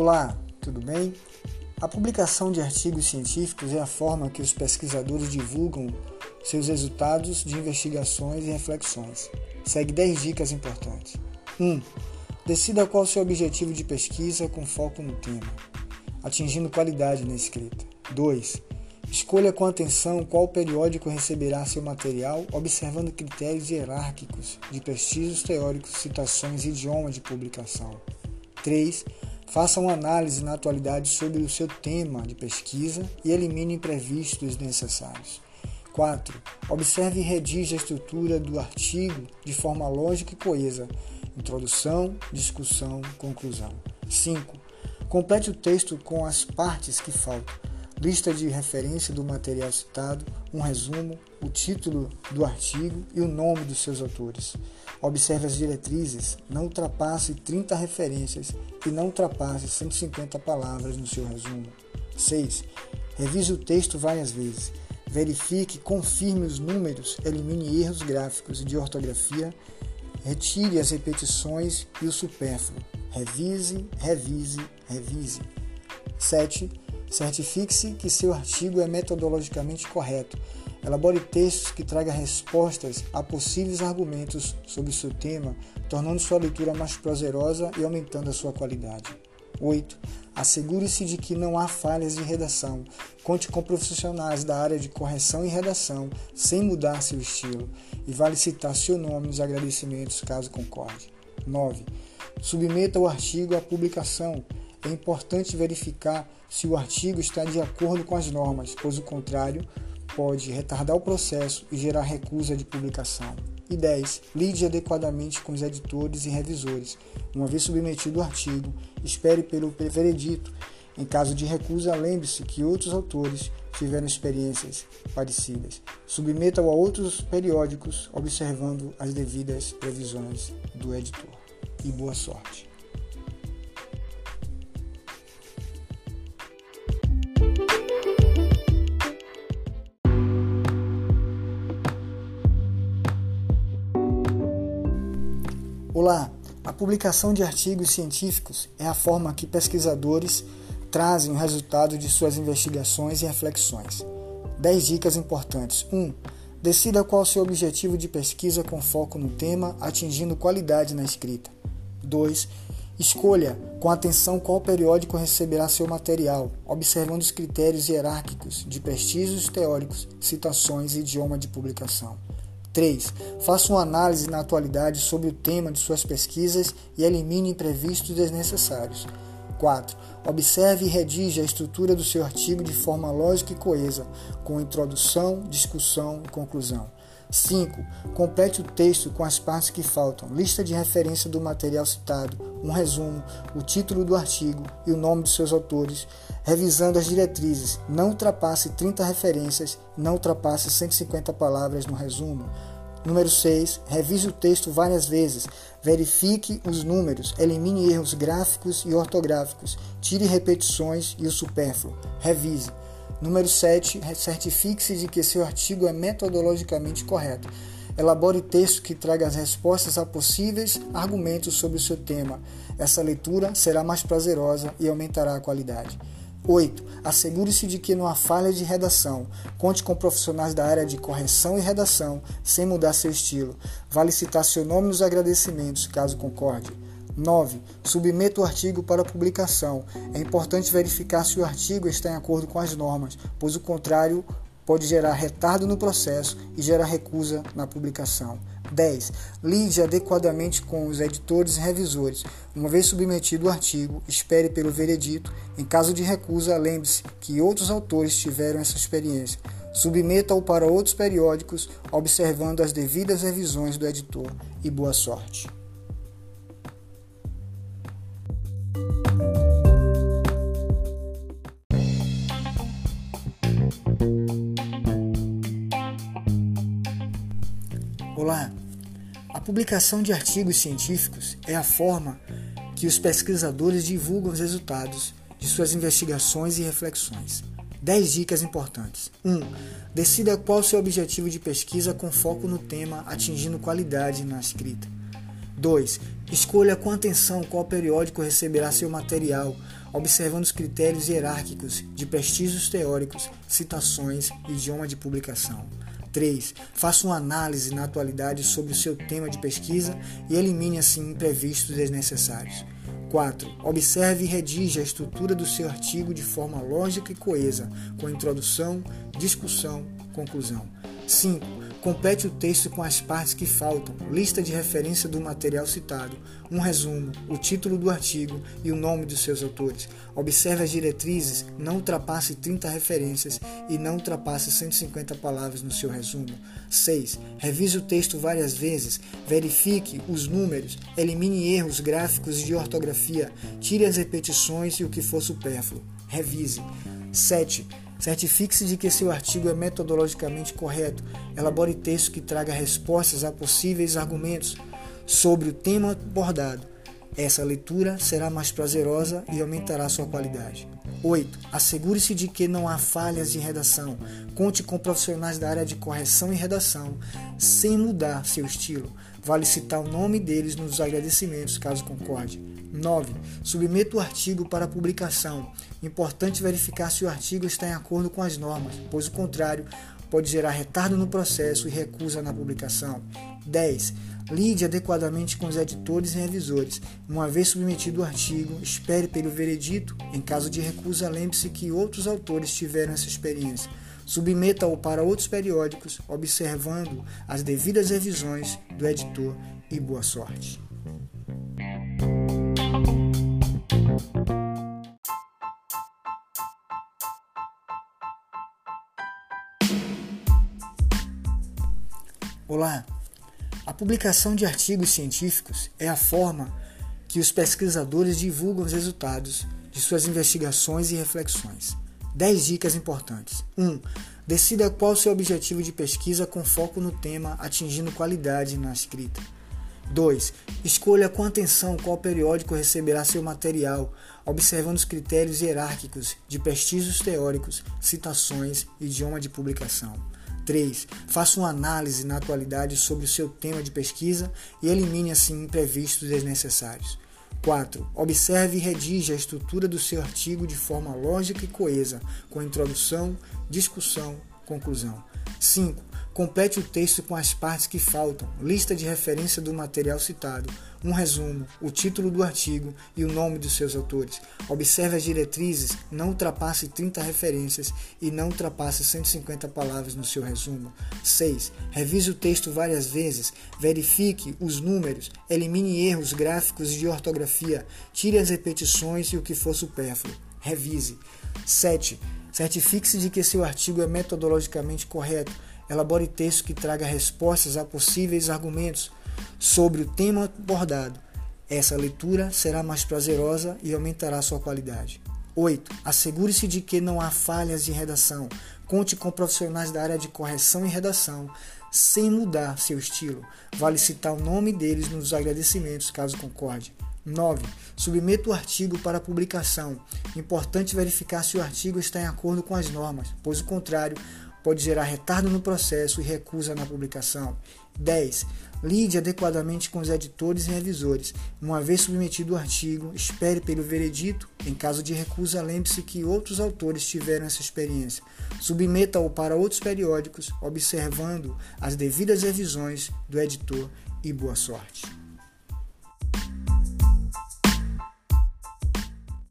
Olá, tudo bem? A publicação de artigos científicos é a forma que os pesquisadores divulgam seus resultados de investigações e reflexões. Segue 10 dicas importantes. 1. Um, decida qual seu objetivo de pesquisa com foco no tema, atingindo qualidade na escrita. 2. Escolha com atenção qual periódico receberá seu material, observando critérios hierárquicos de prestígios teóricos, citações e idioma de publicação. 3. Faça uma análise na atualidade sobre o seu tema de pesquisa e elimine imprevistos desnecessários. 4. Observe e redija a estrutura do artigo de forma lógica e coesa. Introdução, discussão, conclusão. 5. Complete o texto com as partes que faltam lista de referência do material citado, um resumo, o título do artigo e o nome dos seus autores. Observe as diretrizes, não ultrapasse 30 referências e não ultrapasse 150 palavras no seu resumo. 6. Revise o texto várias vezes. Verifique, confirme os números, elimine erros gráficos e de ortografia, retire as repetições e o supérfluo. Revise, revise, revise. 7 Certifique-se que seu artigo é metodologicamente correto. Elabore textos que tragam respostas a possíveis argumentos sobre seu tema, tornando sua leitura mais prazerosa e aumentando a sua qualidade. 8. Assegure-se de que não há falhas de redação. Conte com profissionais da área de correção e redação, sem mudar seu estilo, e vale citar seu nome nos agradecimentos caso concorde. 9. Submeta o artigo à publicação é importante verificar se o artigo está de acordo com as normas, pois o contrário pode retardar o processo e gerar recusa de publicação. E 10. Lide adequadamente com os editores e revisores. Uma vez submetido o artigo, espere pelo veredito. Em caso de recusa, lembre-se que outros autores tiveram experiências parecidas. Submeta-o a outros periódicos, observando as devidas previsões do editor. E boa sorte. Olá! A publicação de artigos científicos é a forma que pesquisadores trazem o resultado de suas investigações e reflexões. 10 dicas importantes. 1. Um, decida qual seu objetivo de pesquisa com foco no tema, atingindo qualidade na escrita. 2. Escolha com atenção qual periódico receberá seu material, observando os critérios hierárquicos de prestígios teóricos, citações e idioma de publicação. 3. Faça uma análise na atualidade sobre o tema de suas pesquisas e elimine imprevistos desnecessários. 4. Observe e redija a estrutura do seu artigo de forma lógica e coesa, com introdução, discussão e conclusão. 5. Complete o texto com as partes que faltam, lista de referência do material citado, um resumo, o título do artigo e o nome dos seus autores, revisando as diretrizes. Não ultrapasse 30 referências, não ultrapasse 150 palavras no resumo. Número 6. Revise o texto várias vezes. Verifique os números. Elimine erros gráficos e ortográficos. Tire repetições e o supérfluo. Revise. Número 7. Certifique-se de que seu artigo é metodologicamente correto. Elabore texto que traga as respostas a possíveis argumentos sobre o seu tema. Essa leitura será mais prazerosa e aumentará a qualidade. 8. Assegure-se de que não há falha de redação. Conte com profissionais da área de correção e redação, sem mudar seu estilo. Vale citar seu nome nos agradecimentos, caso concorde. 9. Submeta o artigo para publicação. É importante verificar se o artigo está em acordo com as normas, pois o contrário pode gerar retardo no processo e gerar recusa na publicação. 10. Lide adequadamente com os editores e revisores. Uma vez submetido o artigo, espere pelo veredito. Em caso de recusa, lembre-se que outros autores tiveram essa experiência. Submeta-o para outros periódicos, observando as devidas revisões do editor. E boa sorte. Publicação de artigos científicos é a forma que os pesquisadores divulgam os resultados de suas investigações e reflexões. 10 dicas importantes. 1. Um, decida qual seu objetivo de pesquisa com foco no tema, atingindo qualidade na escrita. 2. Escolha com atenção qual periódico receberá seu material, observando os critérios hierárquicos de prestígios teóricos, citações e idioma de publicação. 3. Faça uma análise na atualidade sobre o seu tema de pesquisa e elimine assim imprevistos desnecessários. 4. Observe e redija a estrutura do seu artigo de forma lógica e coesa, com introdução, discussão, conclusão. 5. Complete o texto com as partes que faltam, lista de referência do material citado, um resumo, o título do artigo e o nome dos seus autores. Observe as diretrizes, não ultrapasse 30 referências e não ultrapasse 150 palavras no seu resumo. 6. Revise o texto várias vezes, verifique os números, elimine erros gráficos e de ortografia, tire as repetições e o que for supérfluo. Revise. 7. Certifique-se de que seu artigo é metodologicamente correto. Elabore texto que traga respostas a possíveis argumentos sobre o tema abordado. Essa leitura será mais prazerosa e aumentará sua qualidade. 8. Assegure-se de que não há falhas de redação. Conte com profissionais da área de correção e redação, sem mudar seu estilo. Vale citar o nome deles nos agradecimentos, caso concorde. 9. Submeta o artigo para publicação. Importante verificar se o artigo está em acordo com as normas, pois o contrário pode gerar retardo no processo e recusa na publicação. 10. Lide adequadamente com os editores e revisores. Uma vez submetido o artigo, espere pelo veredito. Em caso de recusa, lembre-se que outros autores tiveram essa experiência. Submeta-o para outros periódicos, observando as devidas revisões do editor e boa sorte. Olá! A publicação de artigos científicos é a forma que os pesquisadores divulgam os resultados de suas investigações e reflexões. 10 dicas importantes. 1. Um, decida qual seu objetivo de pesquisa com foco no tema, atingindo qualidade na escrita. 2. Escolha com atenção qual periódico receberá seu material, observando os critérios hierárquicos de prestígios teóricos, citações e idioma de publicação. 3. Faça uma análise na atualidade sobre o seu tema de pesquisa e elimine assim imprevistos desnecessários. 4. Observe e redija a estrutura do seu artigo de forma lógica e coesa, com introdução, discussão, conclusão. 5. Complete o texto com as partes que faltam, lista de referência do material citado, um resumo, o título do artigo e o nome dos seus autores. Observe as diretrizes, não ultrapasse 30 referências e não ultrapasse 150 palavras no seu resumo. 6. Revise o texto várias vezes, verifique os números, elimine erros gráficos e de ortografia, tire as repetições e o que for supérfluo. Revise. 7. Certifique-se de que seu artigo é metodologicamente correto Elabore texto que traga respostas a possíveis argumentos sobre o tema abordado. Essa leitura será mais prazerosa e aumentará sua qualidade. 8. Assegure-se de que não há falhas de redação. Conte com profissionais da área de correção e redação, sem mudar seu estilo. Vale citar o nome deles nos agradecimentos, caso concorde. 9. Submeta o artigo para publicação. Importante verificar se o artigo está em acordo com as normas, pois o contrário pode gerar retardo no processo e recusa na publicação. 10. Lide adequadamente com os editores e revisores. Uma vez submetido o artigo, espere pelo veredito. Em caso de recusa, lembre-se que outros autores tiveram essa experiência. Submeta-o para outros periódicos, observando as devidas revisões do editor e boa sorte.